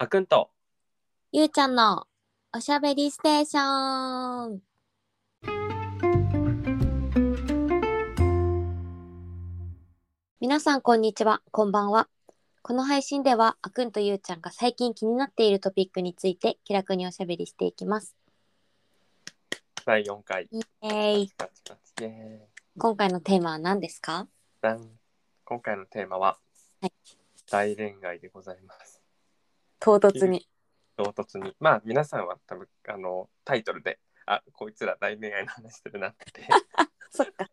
あくんとゆうちゃんのおしゃべりステーション。皆さんこんにちは、こんばんは。この配信ではあくんとゆうちゃんが最近気になっているトピックについて気楽におしゃべりしていきます。第4回。イエーイ。パチパチイエーイ今回のテーマは何ですか？ダン今回のテーマは、はい大恋愛でございます。唐突に。唐突に。まあ皆さんは多分あのタイトルで、あこいつら大恋愛の話してるなって そっか。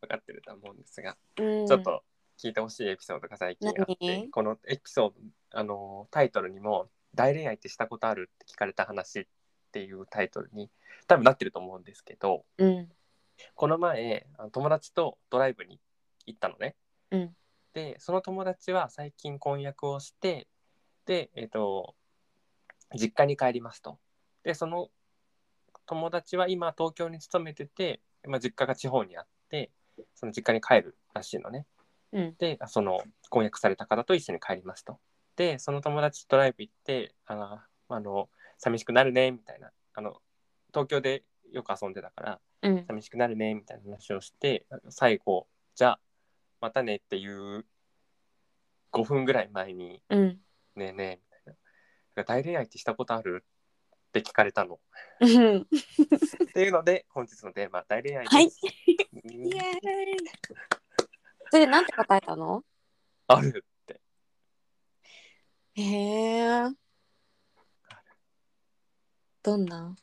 分かってると思うんですが、うん。ちょっと聞いてほしいエピソードが最近あって何、このエピソード、あのタイトルにも、大恋愛ってしたことあるって聞かれた話っていうタイトルに多分なってると思うんですけど、うん。この前友達とドライブに行ったのね。うんでその友達は最近婚約をしてでえっ、と実家に帰りますと。でその友達は今東京に勤めてて、まあ、実家が地方にあってその実家に帰るらしいのね。うん。でその婚約された方と一緒に帰りますと。でその友達とドライブ行ってあのあの寂しくなるねみたいなあの東京でよく遊んでたからうん。寂しくなるねみたいな話をして最後じゃあまたねっていう5分ぐらい前にうん。「ねえねえ」みたいな「大恋愛ってしたことある?」って聞かれたの。うん。っていうので本日のテーマ「大恋愛」です。はいうんイエーイ。それでなんて答えたの？あるって。へえ。どんな？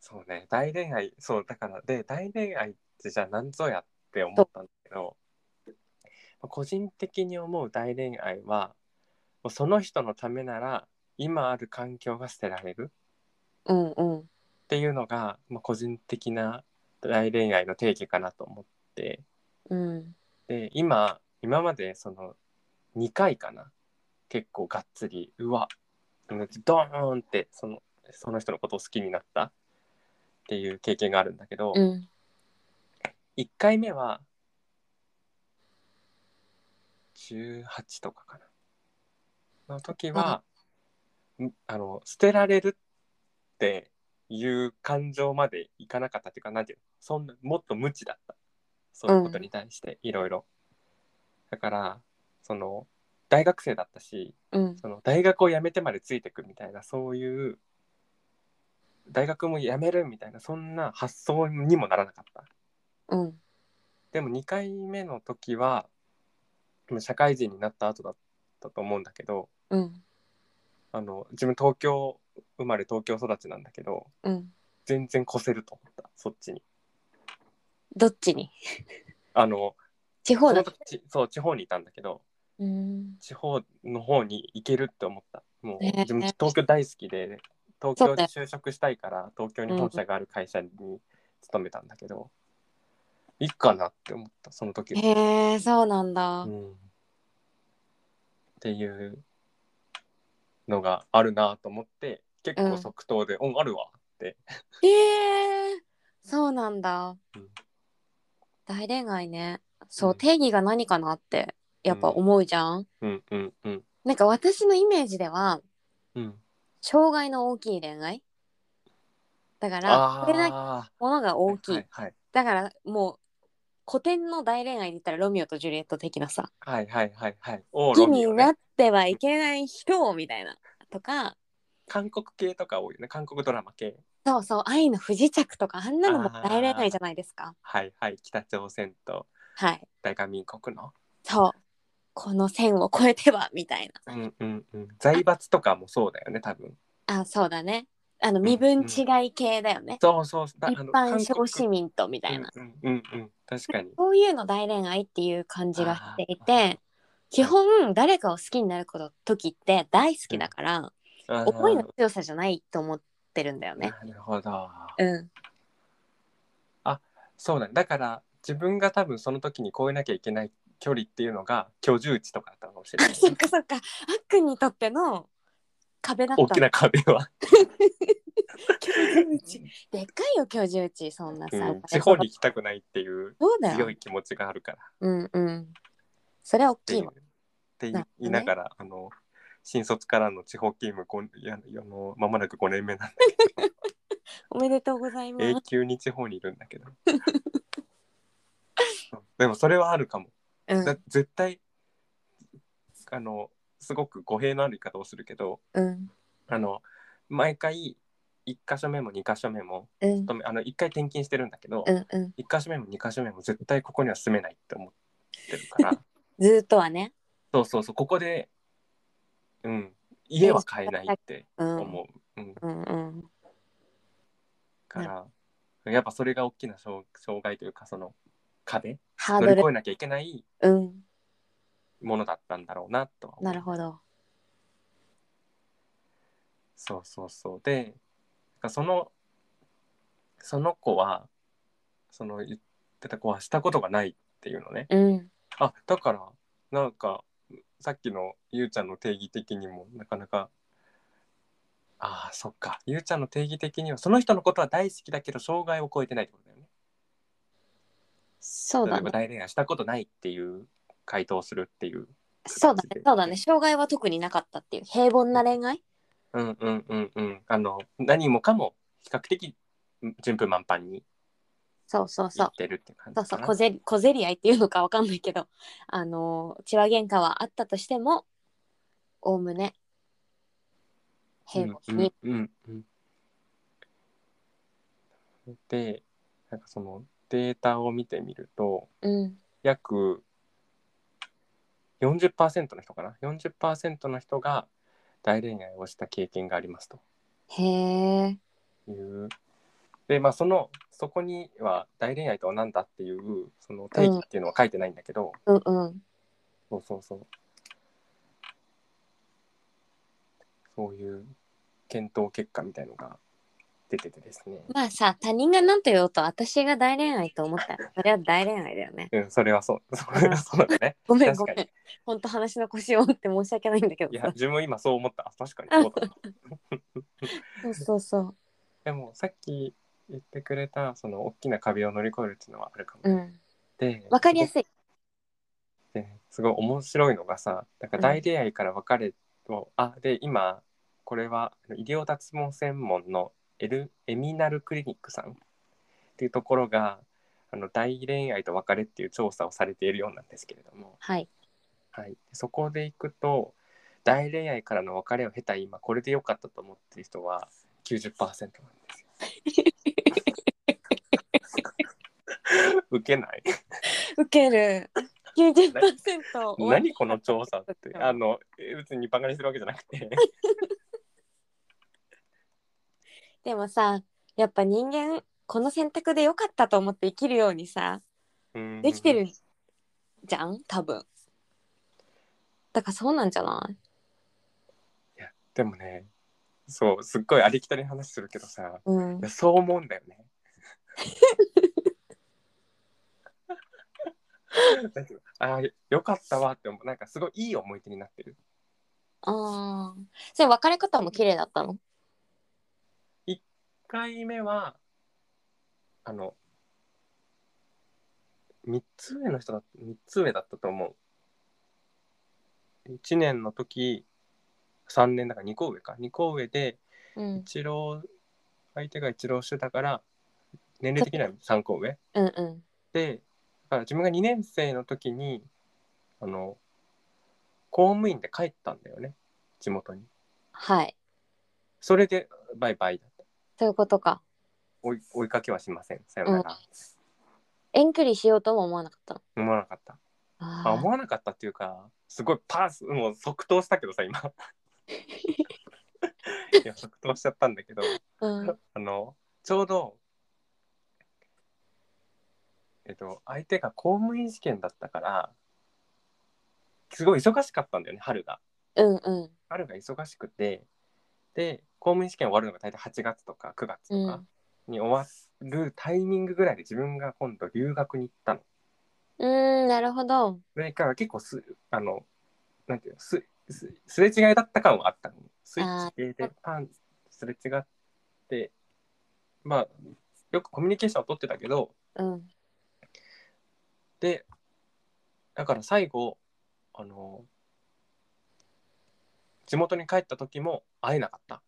そうね大恋愛そうだからで大恋愛ってじゃあ何ぞやって思ったんだけど個人的に思う大恋愛はもうその人のためなら今ある環境が捨てられるうんうん。っていうのが、まあ、個人的な大恋愛の定義かなと思ってうん。で今今までその2回かな結構がっつりうわドーンってそのその人のことを好きになったっていう経験があるんだけど、うん。1回目は18とかかなの時は、ん。あの捨てられるっていう感情までいかなかったっていうかなんていうのそんなもっと無知だった。そういうことに対していろいろ。だからその大学生だったしうん。その大学を辞めてまでついてくみたいなそういう大学も辞めるみたいなそんな発想にもならなかった。うん。でも2回目の時は社会人になった後だったと思うんだけどうん。あの自分東京生まれ東京育ちなんだけどうん。全然越せると思ったそっちにどっちに？あの地方だその。時そう地方にいたんだけどうん。地方の方に行けるって思ったもうねえ自分東京大好きで東京そうだよに就職したいから東京に本社がある会社に勤めたんだけど、いいかなって思ったその時はへえ、そうなんだう。ん、っていうのがあるなと思って結構即答で「うん、あるわ」ってへえ、そうなんだうん。大恋愛ね。そうう、ん定義が何かなって、やっぱ思うじゃん。うんうんうんなんか私のイメージでは、うん障害の大きい恋愛。だから、これだけあものが大きい。はいはいだから、もう、古典の大恋愛で言ったらロミオとジュリエット的なさ、はいはいはいはいお好きロミオねになってはいけない人みたいな。とか、韓国系とか多いよね韓国ドラマ系そうそう、愛の不時着とか、あんなのも大恋愛じゃないですか。はいはい北朝鮮とはい。大韓民国のそう。この線を越えては、みたいな。うんうんうん財閥とかもそうだよね多分あ、そうだね。あの、身分違い系だよね。そうそうだ一あの般小市民とみたいな。うんうんうんうん確かにそういうの大恋愛っていう感じがしていあて、基本誰かを好きになること時って大好きだから、思いの強さじゃないと思ってるんだよね。なるほどうん。そうだねだから自分が多分その時に越えなきゃいけない距離っていうのが居住地とかだったかもしれあないそっかそっか。あっくんにとっての壁だった。大きな壁は、居住地。でっかいよ居住地そんなさ。うん、地方に行きたくないっていう強い。気持ちがあるからっうんうん。それは大きいわ。てなるほどね言いながら、あの新卒からの地方勤務こんいやいやもう間もなく5年目なんで おめでとうございます永久に地方にいるんだけど でもそれはあるかもうんだ絶対あのすごく語弊のある言い方をするけどうん。あの毎回1箇所目も2箇所目もうん。あの1回転勤してるんだけど、うんうん。1箇所目も2箇所目も絶対ここには住めないって思ってるから。ずーっとはね。そうそうそうここでうん家は買えないってうん。思う、うん、うんうん。からやっぱそれが大きな障障害というかその壁乗り越えなきゃいけないうんものだったんだろうなとは思う。なるほど。そうそうそう。でそのその子はその言ってた子はしたことがないっていうのね。うん。あだからなんかさっきのゆうちゃんの定義的にもなかなかああそっか。ゆうちゃんの定義的にはその人のことは大好きだけど障害を超えてないってことだよね。例えばそうだね。大恋愛したことないっていう回答をするっていうそうだね。そうだね。障害は特になかったっていう。平凡な恋愛？うんうんうんうん。あの何もかも比較的順風満帆にそうそういそう。ってるっていう感じそうそう。小競り小競り合いっていうのかわかんないけどあの血は喧嘩はあったとしてもおおむね平凡に、うんうんうんうん。でなんかそのデータを見てみるとうん。約40%の人かな？40%の人が大恋愛をした経験がありますと。へえいう。でまあそのそこには大恋愛とは何だっていうその定義っていうのは書いてないんだけど、うんうん。そうそうそう。そういう検討結果みたいのが出ててですね。まあさ他人が何と言おうと私が大恋愛と思った。らそれは大恋愛だよね。うんそれはそう。それはそうだね。ごめんごめん。ほんと話の腰を折って申し訳ないんだけいどさ。や自分今そう思った。あ確かにそうだな そうそうそう。でもさっき言ってくれたその大きな壁を乗り越えるっていうのはあるかも、うん。でわかりやすい。でねすごい面白いのがさなんか大恋愛から別れを、あで今これは医療脱毛専門のエルエミナルクリニックさんっていうところがあの大恋愛と別れっていう調査をされているようなんですけれども、はい。はい、そこでいくと大恋愛からの別れを経た今これで良かったと思ってる人は90%なんですよ。受けない？受ける。90%終わ何この調査って。あのえ別にバカにするわけじゃなくてでもさやっぱ人間この選択で良かったと思って生きるようにさうん。できてるじゃん？多分。だからそうなんじゃない？でもねそうすっごいありきたりな話するけどさうん。いやそう思うんだよね。あーよかったわって思う。なんかすごいいい思い出になってる。ああそれ別れ方も綺麗だったの？1回目はあの3つ上の人だ3つ上だったと思う。1年の時3年だから2個上か。2個上でうん。一浪相手が一浪してたから年齢的には3個上。うんうん。でだから自分が2年生の時にあの公務員で帰ったんだよね。地元に。はい。それでバイバイだったそういうことか。追い追いかけはしません。さよなら、遠距離しようとも思わなかったの？思わなかった。ああ思わなかったっていうかすごいパスもう即答したけどさ今。いや即答しちゃったんだけど。うん。あのちょうどえっと相手が公務員試験だったからすごい忙しかったんだよね春が。うんうん。春が忙しくてで公務員試験終わるのが大体8月とか9月とかに終わるタイミングぐらいで自分が今度留学に行ったの。うーんなるほどそれから結構すあのなんていうのすすすれ違いだった感はあったの。スイッチ系でパンすれ違ってまあよくコミュニケーションを取ってたけどうんでだから最後あの地元に帰った時も会えなかった。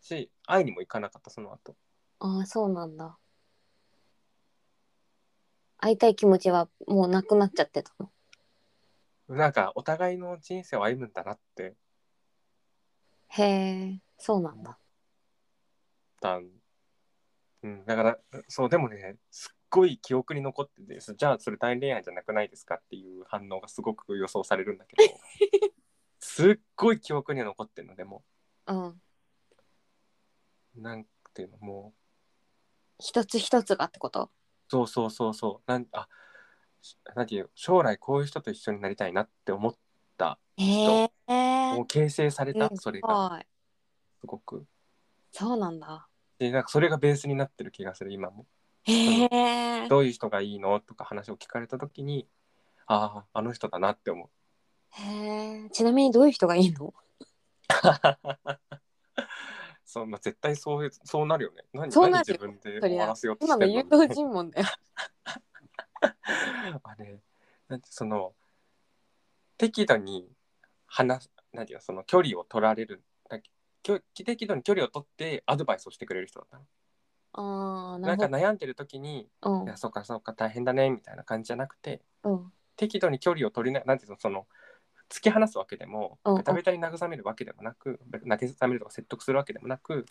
し会いにも行かなかったその後。ああそうなんだ。会いたい気持ちはもうなくなっちゃってたの？なんかお互いの人生を歩むんだなって。へえそうなんだ。たん、うん、だからそうでもねすっごい記憶に残っててじゃあそれ大恋愛じゃなくないですかっていう反応がすごく予想されるんだけど すっごい記憶には残ってるのでも。うん。なんていうのもう一つ一つがってこと？そうそうそうそう。なんあなんていう将来こういう人と一緒になりたいなって思ったへえもう形成されたそれがはい。すごく。そうなんだ。でなんかそれがベースになってる気がする今も。へえどういう人がいいの？とか話を聞かれた時にあああの人だなって思うへえちなみにどういう人がいいの？そう、まあ、絶対そういうそうなるよね。何そうなる自分で終わらせようと今のしてる誘導尋問だよあれなんてその適度に話すなんていうのその距離を取られるだきょ適度に距離を取ってアドバイスをしてくれる人だったの。ああななんか悩んでる時に「うん。いやそうかそうか大変だね」みたいな感じじゃなくてうん。適度に距離を取りななんていうのその突き放すわけでもうんうん。ベタベタに慰めるわけでもなく慰めるとか説得するわけでもなく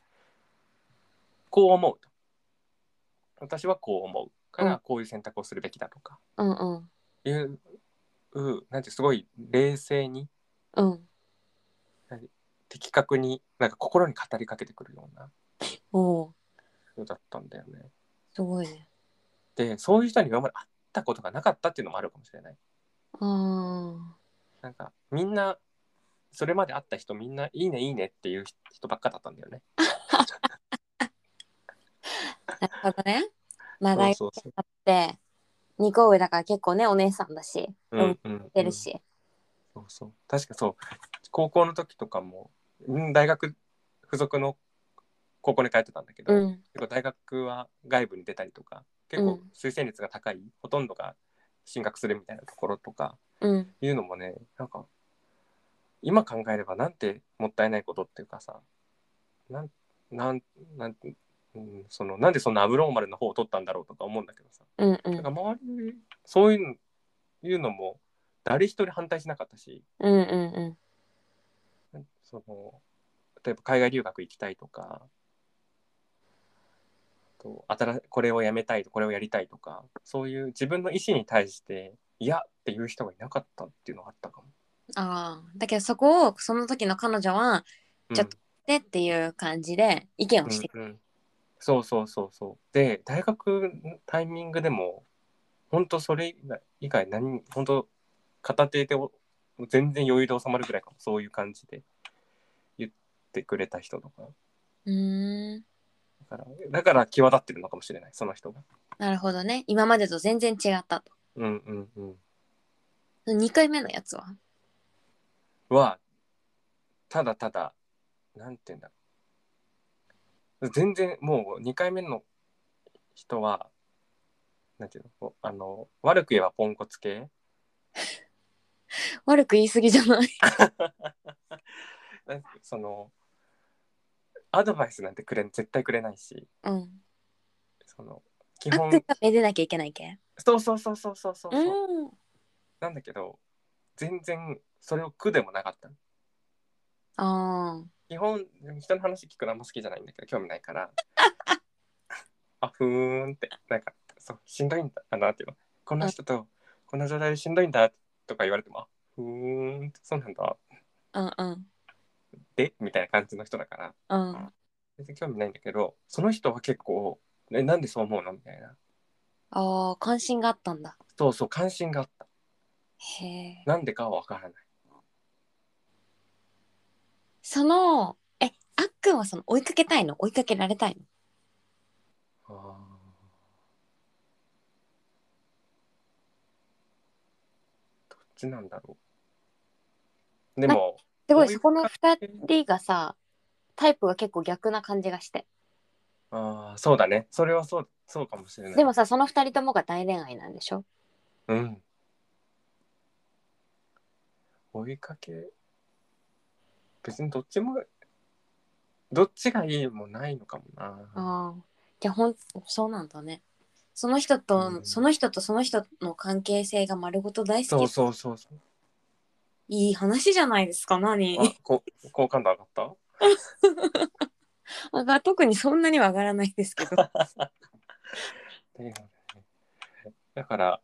こう思うと。私はこう思うかうん。らこういう選択をするべきだとか。うんうん。いううなんてすごい冷静にうん。的確になんか心に語りかけてくるようなおお人だったんだよね。すごいね。でそういう人に今まで会ったことがなかったっていうのもあるかもしれない。あなんかみんなそれまで会った人みんないいねいいねっていう人ばっかだったんだよね。あなるほどね。まあ大あって2個上だから結構ねお姉さんだしうんうん出るしそうそう。確かそう。高校の時とかもうん大学付属の高校に通ってたんだけど、うん。結構大学は外部に出たりとか結構うん。推薦率が高い、ほとんどが進学するみたいなところとかうん。いうのもねなんか今考えればなんてもったいないことっていうかさなんなんなんうん、そのなんでそんなアブローマルな方を取ったんだろうとか思うんだけどさ。うんうん。なんか周りそういうのいうのも誰一人反対しなかったし。うんうんうん。その例えば海外留学行きたいとかと新これをやめたいとこれをやりたいとかそういう自分の意思に対して嫌っていう人がいなかったっていうのがあったかも。ああだけどそこをその時の彼女はうん。ちょっとでっていう感じで意見をして。くうんうん。そうそうそうそう。で大学のタイミングでも本当それ以外何本当片手でお全然余裕で収まるぐらいかも。そういう感じで。言ってくれた人とか。うーん。だからだから際立ってるのかもしれない。その人が。なるほどね。今までと全然違ったとうんうんうん。2回目のやつは？はただただなんて言うんだろう。全然もう2回目の人はなんていうの？こうあの悪く言えばポンコツ系？悪く言い過ぎじゃない？なんかそのアドバイスなんてくれ絶対くれないし。うん。その基本。めでなきゃいけないけそうそうそうそうそうそう、う。ん。なんだけど全然それを苦でもなかったの。あ基本人の話聞くのあんま好きじゃないんだけど興味ないから。あふーんって。なんかそうしんどいんだなっていうの。こんな人とこんな状態でしんどいんだとか言われてもあふーんそうなんだ。あうんうん。でみたいな感じの人だから。うん。全然興味ないんだけどその人は結構えなんでそう思うの？みたいな。ああ関心があったんだ。そうそう関心があった。へえ。なんでかはわからない。そのえあっくんはその追いかけたいの？追いかけられたいの？あー。どっちなんだろう。でもすごいそこの2人がさタイプが結構逆な感じがしてああそうだね。それはそうそうかもしれない。でもさその2人ともが大恋愛なんでしょ？うん。追いかけ？別にどっちもどっちがいいもないのかもな。ああ。じゃあほんそうなんだね。その人と、うん。その人とその人の関係性が丸ごと大好き。そうそうそうそう。いい話じゃないですか何？好感度上がった？あ が特にそんなには上がらないですけど。だよね。だから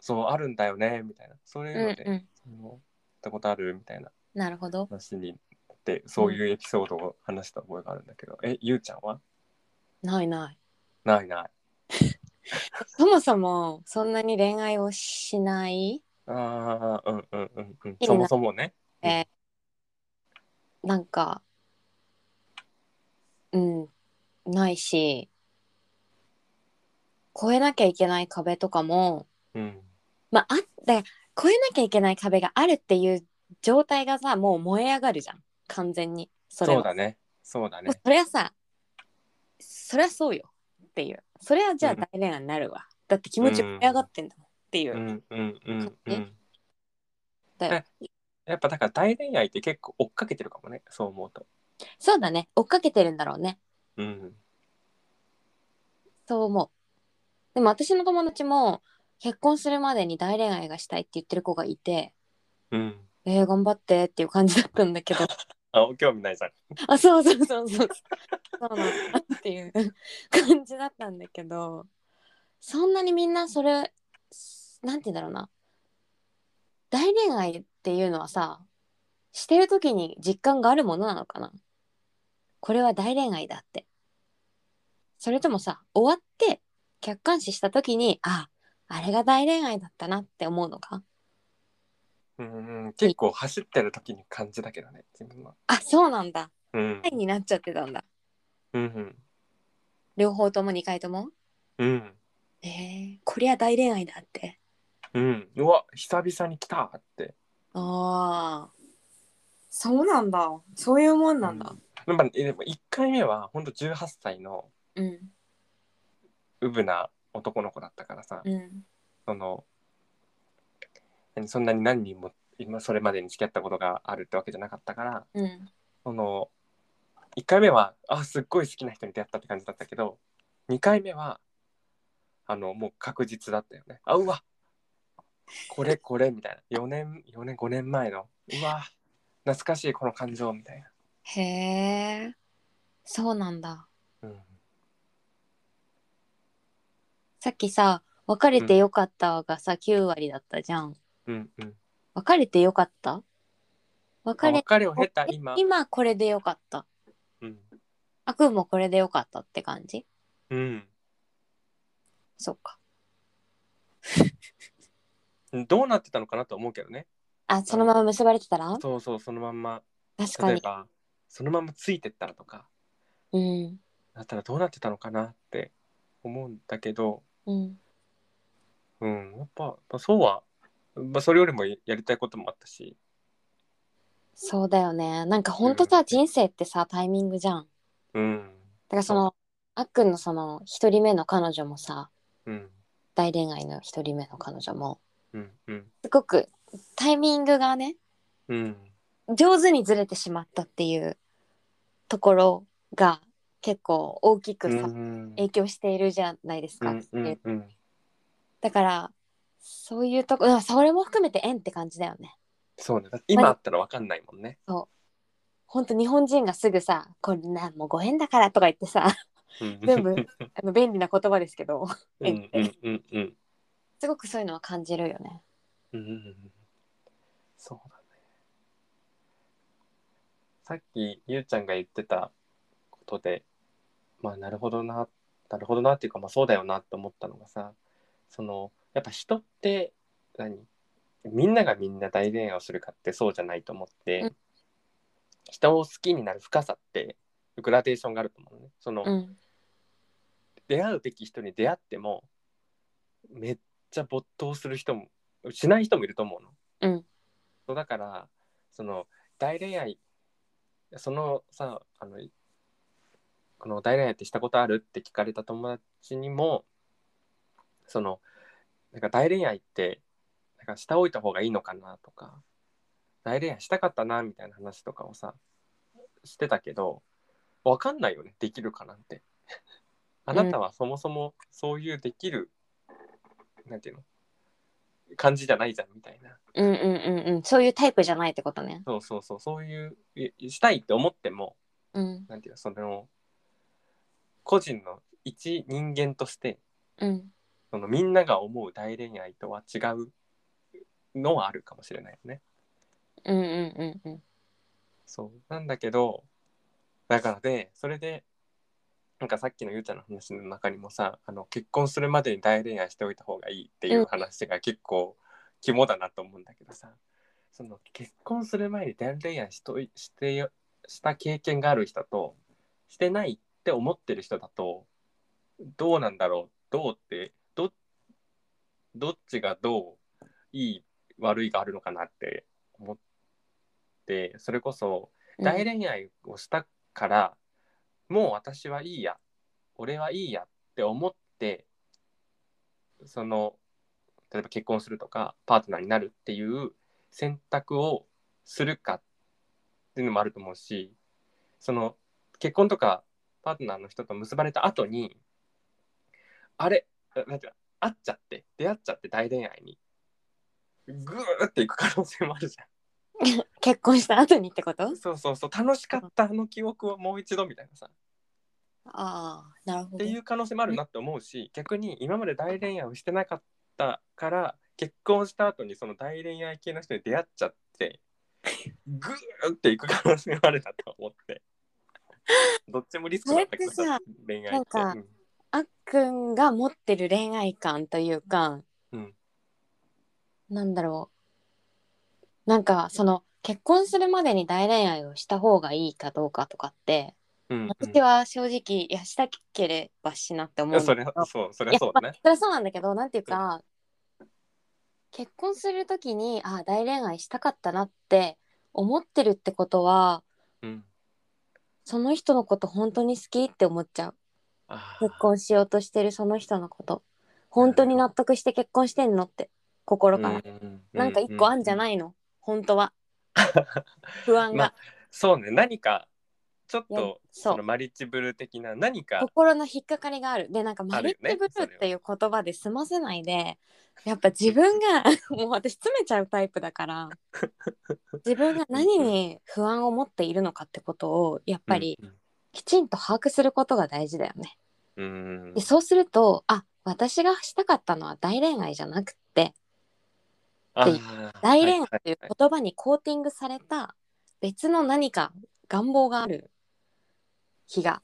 そうあるんだよねみたいな。そういうので、うんうん。その行ったことあるみたいな。なるほど。話になってそういうエピソードを話した覚えがあるんだけど、えゆうちゃんは？ないない。ないない。そもそもそんなに恋愛をしない？ああうんうんうんうん。そもそもね。えなんかうん。ないし越えなきゃいけない壁とかもうん。まああって越えなきゃいけない壁があるっていう状態がさもう燃え上がるじゃん。完全に。それは。そうだね。そうだね。それはさそれはそうよっていう。それはじゃあうん。大恋愛になるわ、だって気持ち燃え上がってんだもんっていう。う、ん。うん。うん。うん。だよ。やっぱだから大恋愛って結構追っかけてるかもね。そう思うとそうだね。追っかけてるんだろうね。うん。そう思う。でも私の友達も結婚するまでに大恋愛がしたいって言ってる子がいてうん。えー、頑張ってっていう感じだったんだけど。あ興味ないじゃん。あそうそうそうそう。そうなんだっていう感じだったんだけどそんなにみんなそれなんて言うんだろうな。大恋愛っていうのはさしてる時に実感があるものなのかなこれは大恋愛だって。それともさ終わって客観視した時にああれが大恋愛だったなって思うのか？うん結構走ってる時に感じだけどね自分は。あそうなんだ。うん。愛になっちゃってたんだ。うん両方とも2回とも？うん。えー、こりゃ大恋愛だって。うん。うわ久々に来たって。ああそうなんだ。そういうもんなんだ。やっぱでも1回目はほんと18歳のうん。うぶな男の子だったからさ、うん。その何そんなに何人も今それまでに付き合ったことがあるってわけじゃなかったからうん。その1回目はあすっごい好きな人に出会ったって感じだったけど2回目はあのもう確実だったよね。あうわこれこれみたいな。4年4年5年前のうわ懐かしいこの感情みたいへえそうなんだ。な、うん、さっきさ別れてよかったがさ、9割だったじゃん。うんうん。別れてよかった？別れあ別れを経た今。今これでよかった。うん、あくんもこれでよかったって感じ？うん、そっか。どうなってたのかなと思うけどねあそのまま結ばれてたら？そうそうそのまんま。確かに。例えばそのままついてったらとか。うん。だったらどうなってたのかなって思うんだけど。うん。うん。やっぱやっぱそうは、まあ、それよりもやりたいこともあったし。そうだよね。なんかほんとさ、うん。人生ってさタイミングじゃん。うん。だからそのあっくんのその一人目の彼女もさうん。大恋愛の一人目の彼女も。うんうん。すごくタイミングがねうん。上手にずれてしまったっていうところが結構大きくさ、うん。影響しているじゃないですか、う。んうんうん。だからそういうとこうんそれも含めて縁って感じだよね。そうね。今あったら分かんないもんね。ほんと日本人がすぐさ「これなもうご縁だから」とか言ってさうん。全部あの便利な言葉ですけどうんうんうんうん。すごくそういうのは感じるよね。うんうんうんそうだね。さっきゆうちゃんが言ってたことでまあなるほどななるほどなっていうかまあそうだよなって思ったのがさそのやっぱ人って何みんながみんな大恋愛をするかってそうじゃないと思って、うん。人を好きになる深さってグラデーションがあると思うね。その、うん。出会うべき人に出会ってもめっちゃ没頭する人もしない人もいると思うの。うんそうだからその大恋愛そのさあのこの大恋愛ってしたことあるって聞かれた友達にもそのなんか大恋愛ってなんかしておいた方がいいのかなとか大恋愛したかったなみたいな話とかをさしてたけどわかんないよねできるかなんて。あなたはそもそもそういうできる、なんていうの？感じじゃないじゃんみたいな。うんうんうんうん。そういうタイプじゃないってことね。そうそうそう。そういういしたいって思ってもうん。なんていうのその個人の一人間としてうん。そのみんなが思う大恋愛とは違うのはあるかもしれないよね。うんうんうんうん。そう。なんだけどだからでそれでなんかさっきのゆうちゃんの話の中にもさあの結婚するまでに大恋愛しておいた方がいいっていう話が結構肝だなと思うんだけどさ。その結婚する前に大恋愛しといしてよした経験がある人としてないって思ってる人だとどうなんだろう？どうってどどっちがどういい悪いがあるのかなって思ってそれこそ大恋愛をしたから、もう私はいいや俺はいいやって思ってその例えば結婚するとかパートナーになるっていう選択をするかっていうのもあると思うしその結婚とかパートナーの人と結ばれた後にあれなんていう会っちゃって出会っちゃって大恋愛にグーっていく可能性もあるじゃん。結婚した後にってこと？そうそうそう楽しかったあの記憶をもう一度みたいなさ。ああなるほど。っていう可能性もあるなって思うし逆に今まで大恋愛をしてなかったから結婚した後にその大恋愛系の人に出会っちゃってグーっていく可能性もあるなと思って。どっちもリスクなんだけどそれってさ恋愛って。なんかあっくんが持ってる恋愛観というか、うん。なんだろうなんかその結婚するまでに大恋愛をした方がいいかどうかとかってうんうん。私は正直いやしたければしなって思うんそれだけどそうそれはそうだね。まあそれはそうなんだけどなんていうか、結婚する時にあ大恋愛したかったなって思ってるってことはうん。その人のこと本当に好きって思っちゃう。結婚しようとしてるその人のこと。本当に納得して結婚してんのって心から、うんなんか一個あんじゃいないの？本当は。不安が、まあそうね。何かちょっとそのマリッジブル的な何か心の引っかかりがある。でなんかマリッジブルーっていう言葉で済ませないでやっぱ自分が もう私詰めちゃうタイプだから 自分が何に不安を持っているのかってことをやっぱりきちんと把握することが大事だよね。うん。うんでそうするとあ私がしたかったのは大恋愛じゃなくってっていう大恋愛はいというはい言葉にコーティングされた別の何か願望がある気が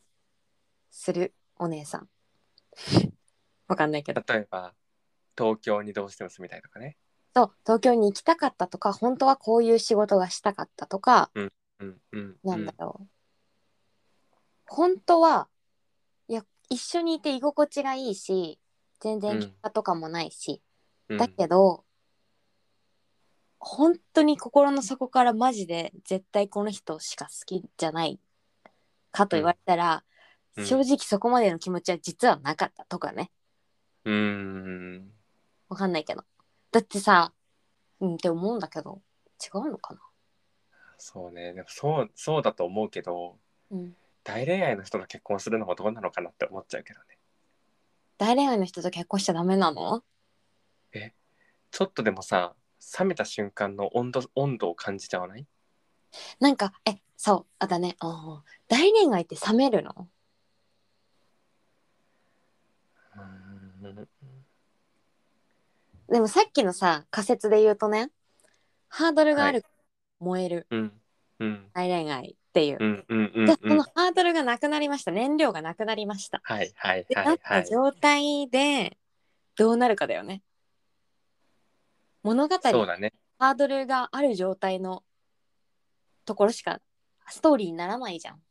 するお姉さん。わかんないけど。例えば東京にどうしても住みたいとかね。そう東京に行きたかったとか本当はこういう仕事がしたかったとか、うんうん、なんだろう。本当はいや一緒にいて居心地がいいし全然喧嘩とかもないし、うん、だけど本当に心の底からマジで絶対この人しか好きじゃないかと言われたら、うん。正直そこまでの気持ちは実はなかったとかね。うーん。わかんないけど。だってさうんって思うんだけど違うのかな？そうね。でもそうそうだと思うけどうん。大恋愛の人と結婚するのもどうなのかなって思っちゃうけどね。大恋愛の人と結婚しちゃダメなの？ちょっとでもさ冷めた瞬間の温度温度を感じちゃわない？なんかえそうあだねうん大恋愛って冷めるの？でもさっきのさ仮説で言うとねハードルがある、燃える。うん。うん。大恋愛っていう、うんうんうんじゃあそのうんハードルがなくなりました。燃料がなくなりました。はいはいで、はないっはい。た状態でどうなるかだよね物語そうだね。ハードルがある状態のところしかストーリーにならないじゃん。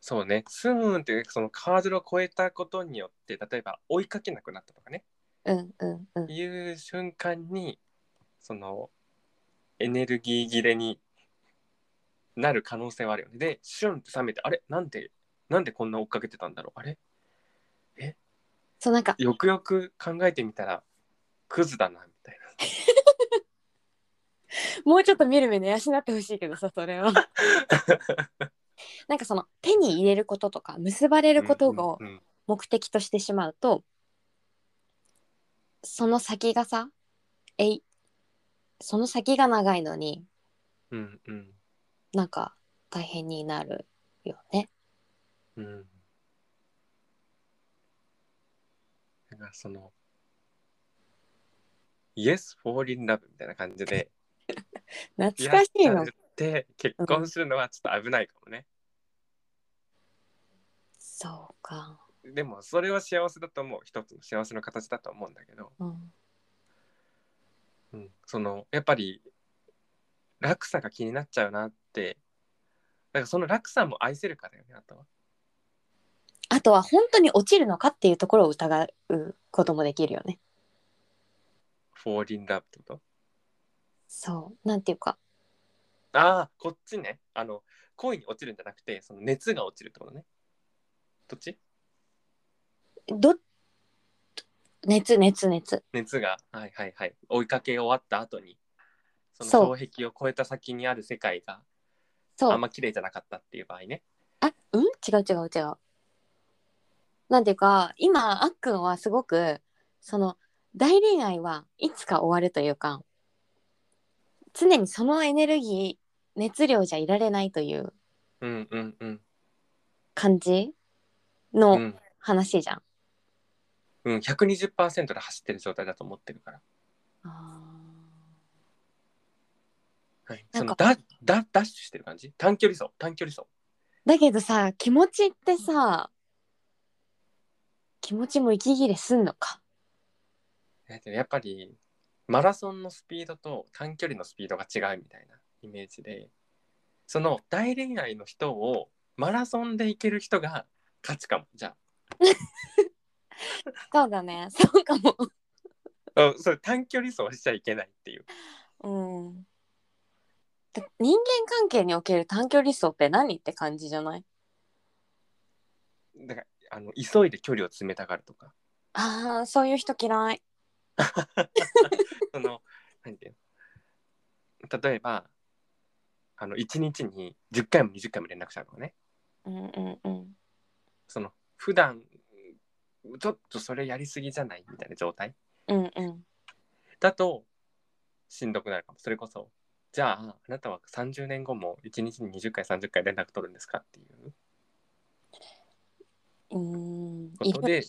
そうね。スーンってそのハードルを超えたことによって例えば追いかけなくなったとかね。うんうんうん。いう瞬間にそのエネルギー切れになる可能性はあるよね。でシュンって冷めてあれ？なんでなんでこんな追っかけてたんだろう？あれ？そうなんかよくよく考えてみたらクズだなみたい もうちょっと見る目で養ってほしいけどさそれは。なんかその手に入れることとか結ばれることをうんうん目的としてしまうと、その先がさえいその先が長いのにうんうん。なんか大変になるよね。うん。だからその Yes, fall in love みたいな感じで。懐かしいの。やっちゃって結婚するのはちょっと危ないかもね、そうか。でもそれは幸せだと思う。一つの幸せの形だと思うんだけど、うん、うん、そのやっぱり落差が気になっちゃうなって。だからその落差も愛せるかだよねあとは。あとは本当に落ちるのかっていうところを疑うこともできるよね。Fall in love ってこと？そう。なんていうか。ああこっちね。あの恋に落ちるんじゃなくてその熱が落ちるってことね。どっち？ど熱熱熱。熱が。はいはいはい。追いかけ終わった後にその障壁を越えた先にある世界がそう。あんま綺麗じゃなかったっていう場合ね。あうん？違う違う違う。なんていうか今あっくんはすごくその大恋愛はいつか終わるというか常にそのエネルギー熱量じゃいられないといううんうんうん。感じうのん。話じゃん。うん120%で走ってる状態だと思ってるから、はい、なんか。そのダダダッシュしてる感じ？短距離走。短距離走。だけどさ気持ちってさ気持ちも息切れすんのか？やっぱりマラソンのスピードと短距離のスピードが違うみたいなイメージでその大恋愛の人をマラソンで行ける人が勝ちかもじゃ そうだねそうかも。あ うんそれ短距離走しちゃいけないっていううん。で人間関係における短距離走って何って感じじゃない？だからあの急いで距離を詰めたがるとかああそういう人嫌い。その何ていうの例えばあの1日に10回も20回も連絡しちゃうのねうんうんうん。その普段ちょっとそれやりすぎじゃないみたいな状態うんうん。だとしんどくなるかもそれこそじゃああなたは30年後も1日に20回30回連絡取るんですかっていううーん。ことで、うん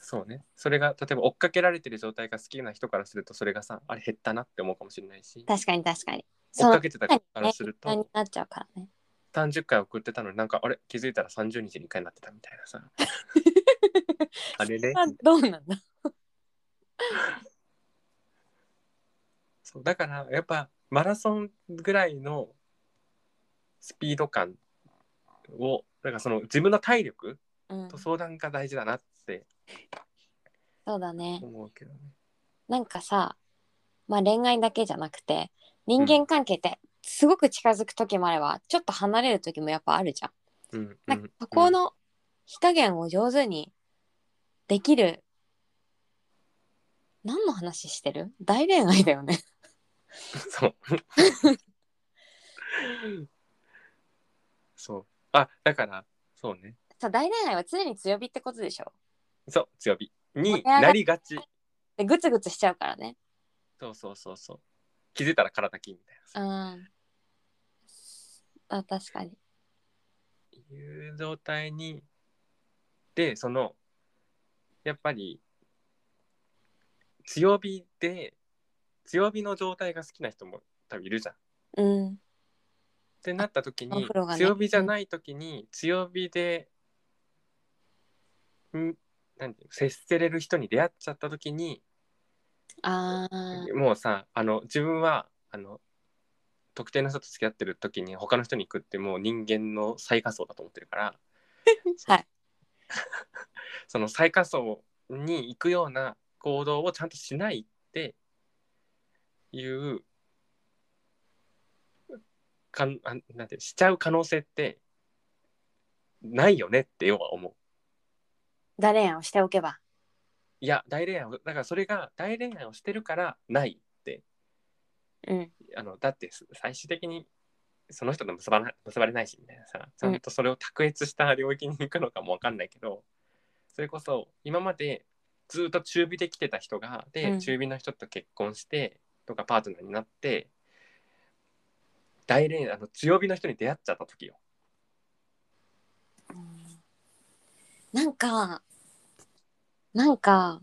そうねそれが例えば追っかけられてる状態が好きな人からするとそれがさあれ減ったなって思うかもしれないし確かに確かに。追っかけてた人からするとになっちゃうからね。30回送ってたのになんかあれ気づいたら30日に1回になってたみたいなさ あれねあどうなんだ？そうだからやっぱマラソンぐらいのスピード感をだからその自分の体力うんと。相談が大事だなってそうだね。思うけどね。なんかさ、まあ恋愛だけじゃなくて人間関係ってすごく近づく時もあればちょっと離れる時もやっぱあるじゃん。うんうなんかん、そこの火加減を上手にできる何の話してる？大恋愛だよね。そう。そう。あだからそうね。さ大恋愛は常に強火ってことでしょそう強火になりがち。でグツグツしちゃうからね。そうそうそうそう。気づいたら体きみたいなさ。うん。あ確かに。いう状態にでそのやっぱり強火で強火の状態が好きな人も多分いるじゃん。っうん。てなった時に、ね強火じゃない時に強火でんなんていうの接せれる人に出会っちゃった時にああ。もうさあの自分はあの特定の人と付き合ってる時に他の人に行くってもう人間の最下層だと思ってるから はい。その最下層に行くような行動をちゃんとしないっていうかんあなんてしちゃう可能性ってないよねって要は思う。大恋愛をしておけば。いや大恋愛をだからそれが大恋愛をしてるからないってうんあのだってす最終的にその人と結ばな結ばれないしみたいなさちゃんとそれを卓越した領域に行くのかもわかんないけど、それこそ今までずっと中火で来てた人がで、うん中火の人と結婚してとかパートナーになって大恋愛あの強火の人に出会っちゃった時よ。なんかなんか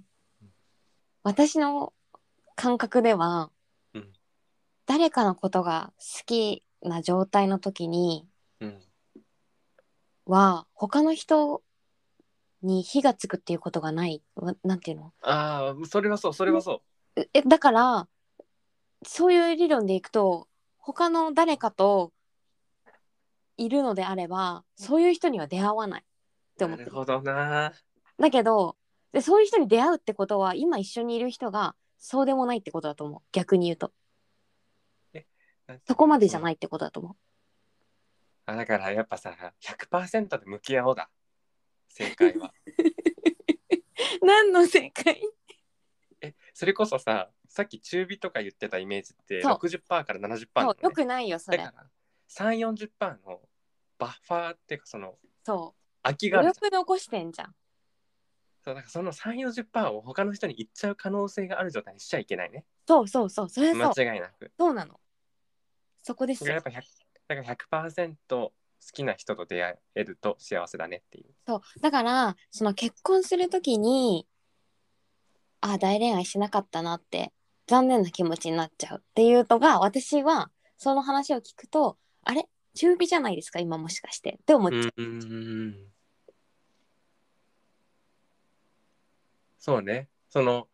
私の感覚では、うん。誰かのことが好きな状態の時にうん、は他の人に火がつくっていうことがない。わなんていうの？ああそれはそうそれはそええだからそういう理論でいくと他の誰かといるのであればそういう人には出会わないってう。思ってる。なるほどな。だけどでそういう人に出会うってことは今一緒にいる人がそうでもないってことだと思う。逆に言うと。そこまでじゃないってことだと思う。あだからやっぱさ100%で向き合おうだ。正解は。何の正解？えそれこそささっき中火とか言ってたイメージってそう。60%から70%なの、ね、そう。よくないよそれ。だから340%のバッファーっていうかそのそう空きがあるじゃん。残してんじゃん。そうだからその340%を他の人に言っちゃう可能性がある状態にしちゃいけないね。そうそうそうそれそう。間違いなく。そうなの。そこですよ。だからやっぱ100だから100%好きな人と出会えると幸せだねっていう。そう。だからその結婚するときにあ大恋愛しなかったなって残念な気持ちになっちゃうっていうのが私はその話を聞くとあれ？中火じゃないですか？今もしかして。って思っちゃう、うんうんうんそうね。その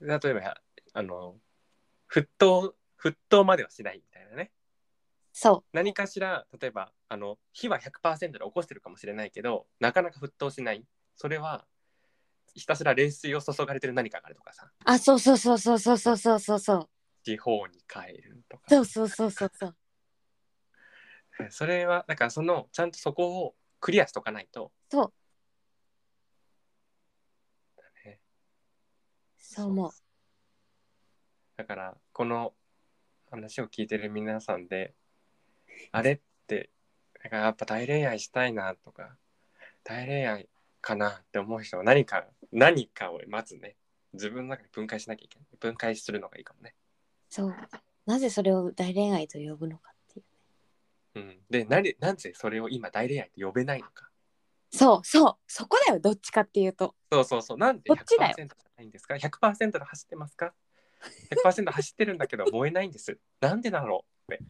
例えばあの沸騰沸騰まではしないみたいなね。そ何かしら例えばあの火は100%で起こしてるかもしれないけどなかなか沸騰しない。それはひたすら冷水を注がれてる何かがあるとかさ。うあそうそうそうそうそうそうそうそうそう。地方に帰るとか。そうそうそうそうそう。それはだからそのちゃんとそこをクリアしとかないと。そうねそう思う。だからこの話を聞いてる皆さんであれってだからやっぱ大恋愛したいなとか大恋愛かなって思う人は何か何かをまずね自分の中に分解しなきゃいけない。分解するのがいいかもね。そう。なぜそれを大恋愛と呼ぶのかっていううん、でなぜなぜそれを今大恋愛と呼べないのか。そうそう。そこだよどっちかっていうと。そうそうそう。なんで100%こっちだよないんですか ?100% で走ってますか ?100% 走ってるんだけど燃えないんです。なんでだろう？って。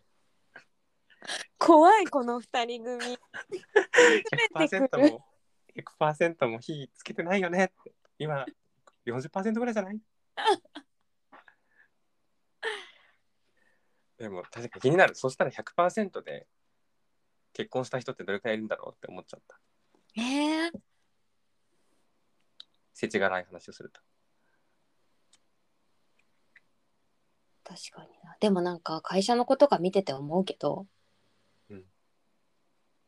怖いこの二人組。100%も100%も火つけてないよね？って。今40%ぐらいじゃない？でも確かに気になる。そしたら100%で結婚した人ってどれくらいいるんだろう？って思っちゃった。えー、世知辛い話をすると確かにな。でもなんか会社の子とか見てて思うけど、うん。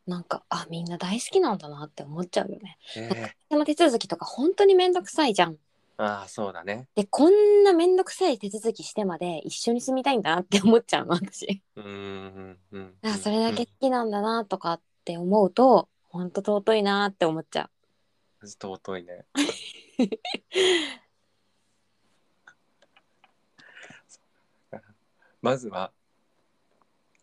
なんかあみんな大好きなんだなって思っちゃうよね。え。その手続きとか本当にめんどくさいじゃん。ああそうだね。でこんなめんどくさい手続きしてまで一緒に住みたいんだなって思っちゃうの私。うーんうんうん。あそれだけ好きなんだなとかって思うと本当尊いなって思っちゃう。うん尊いね まずは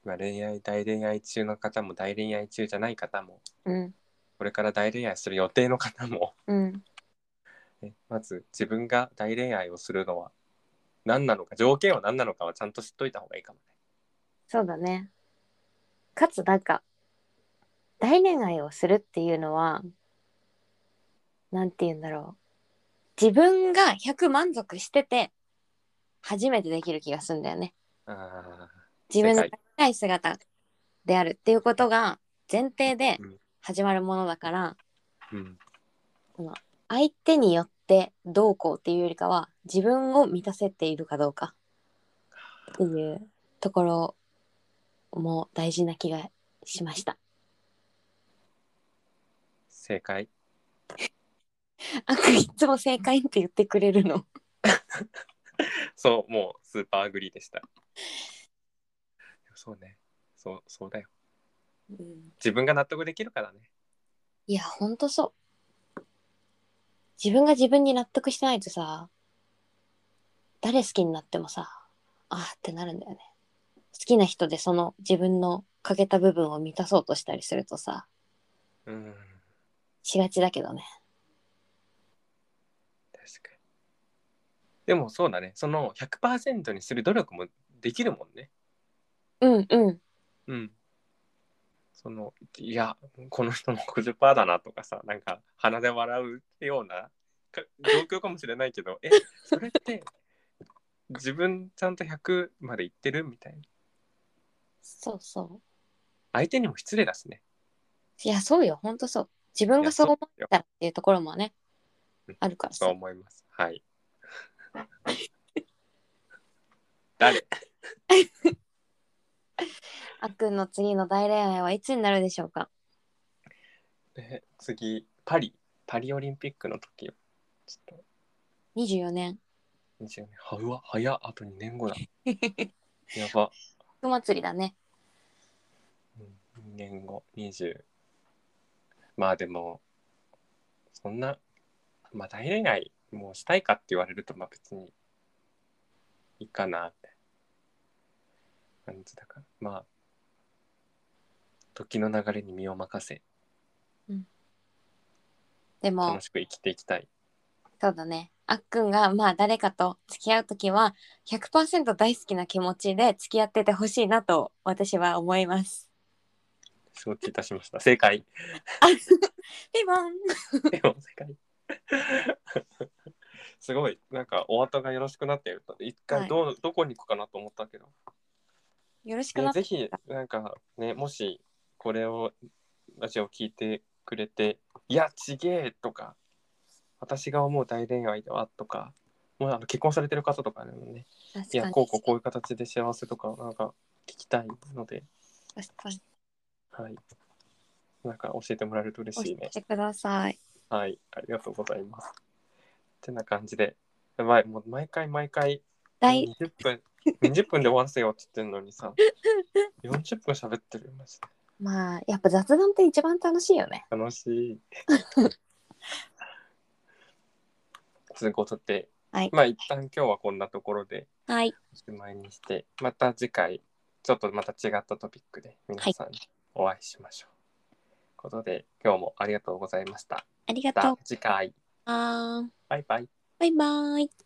今恋愛大恋愛中の方も大恋愛中じゃない方もうん。これから大恋愛する予定の方もうん。ねまず自分が大恋愛をするのは何なのか条件は何なのかはちゃんと知っといた方がいいかもね。そうだね。かつなんか大恋愛をするっていうのはなんて言うんだろう。自分が100満足してて初めてできる気がするんだよね。あ自分の正高い姿であるっていうことが前提でうん始まるものだから、ーうん相手によってどうこうっていうよりかは自分を満たせているかどうかっていうところも大事な気がしました。正解。あくいつも正解って言ってくれるの？そうもう super agree でした そうね。そうそうだよ。うん、自分が納得できるからね。いやほんとそう。自分が自分に納得してないとさ誰好きになってもさあーってなるんだよね。好きな人でその自分の欠けた部分を満たそうとしたりするとさうん。しがちだけどね。確かに。でもそうだね。その100%にする努力もできるもんね。うんうん。うん。そのいやこの人の50%だなとかさなんか鼻で笑うようなか状況かもしれないけどえそれって自分ちゃんと100までいってるみたいな。そうそう。相手にも失礼だしね。いやそうよ。ほんとそう。自分がそう思ったらっていうところもねうん。あるからそうさ思います。はい誰？あっくんの次の大恋愛はいつになるでしょうか？え次パリ。パリオリンピックの時よ。ちょっ24年。と20年。はうわ早っ。あと2年後だ。やば。福祭りだね。うん2年後。20まあでもそんなまあ大恋愛もうしたいかって言われるとまあ別にいいかなって感じだから。まあ時の流れに身を任せ。でも楽しく生きていきたい。そうだね。あっくんがまあ誰かと付き合う時は100%大好きな気持ちで付き合っててほしいなと私は思います。承知いたしました。正解。ピボン。でも正解。すごい。なんかお後がよろしくなってると。一回ど,、うどこに行くかなと思ったけどよろしくなね、ぜひなんかねもしこれをラジオ聞いてくれて「いやちげえ」とか「私が思う大恋愛では」とかもうあの結婚されてる方とかでもね「いやこうこうこういう形で幸せ」とかなんか聞きたいので、はい、なんか教えてもらえると嬉しいね。教え。てください。はい、ありがとうございます。ってな感じで、やばい、もう毎回毎回大20分、20分で終わらせようって言ってんのにさ、40分喋ってるよ、マジで。まあやっぱ雑談って一番楽しいよね楽しい。ということで、はいまあ一旦今日はこんなところではいおしまいにして、また次回、ちょっとまた違ったトピックで皆さんにお会いしましょう。ということで、今日もありがとうございました。ありがとう次回、バイバイ。バイバイ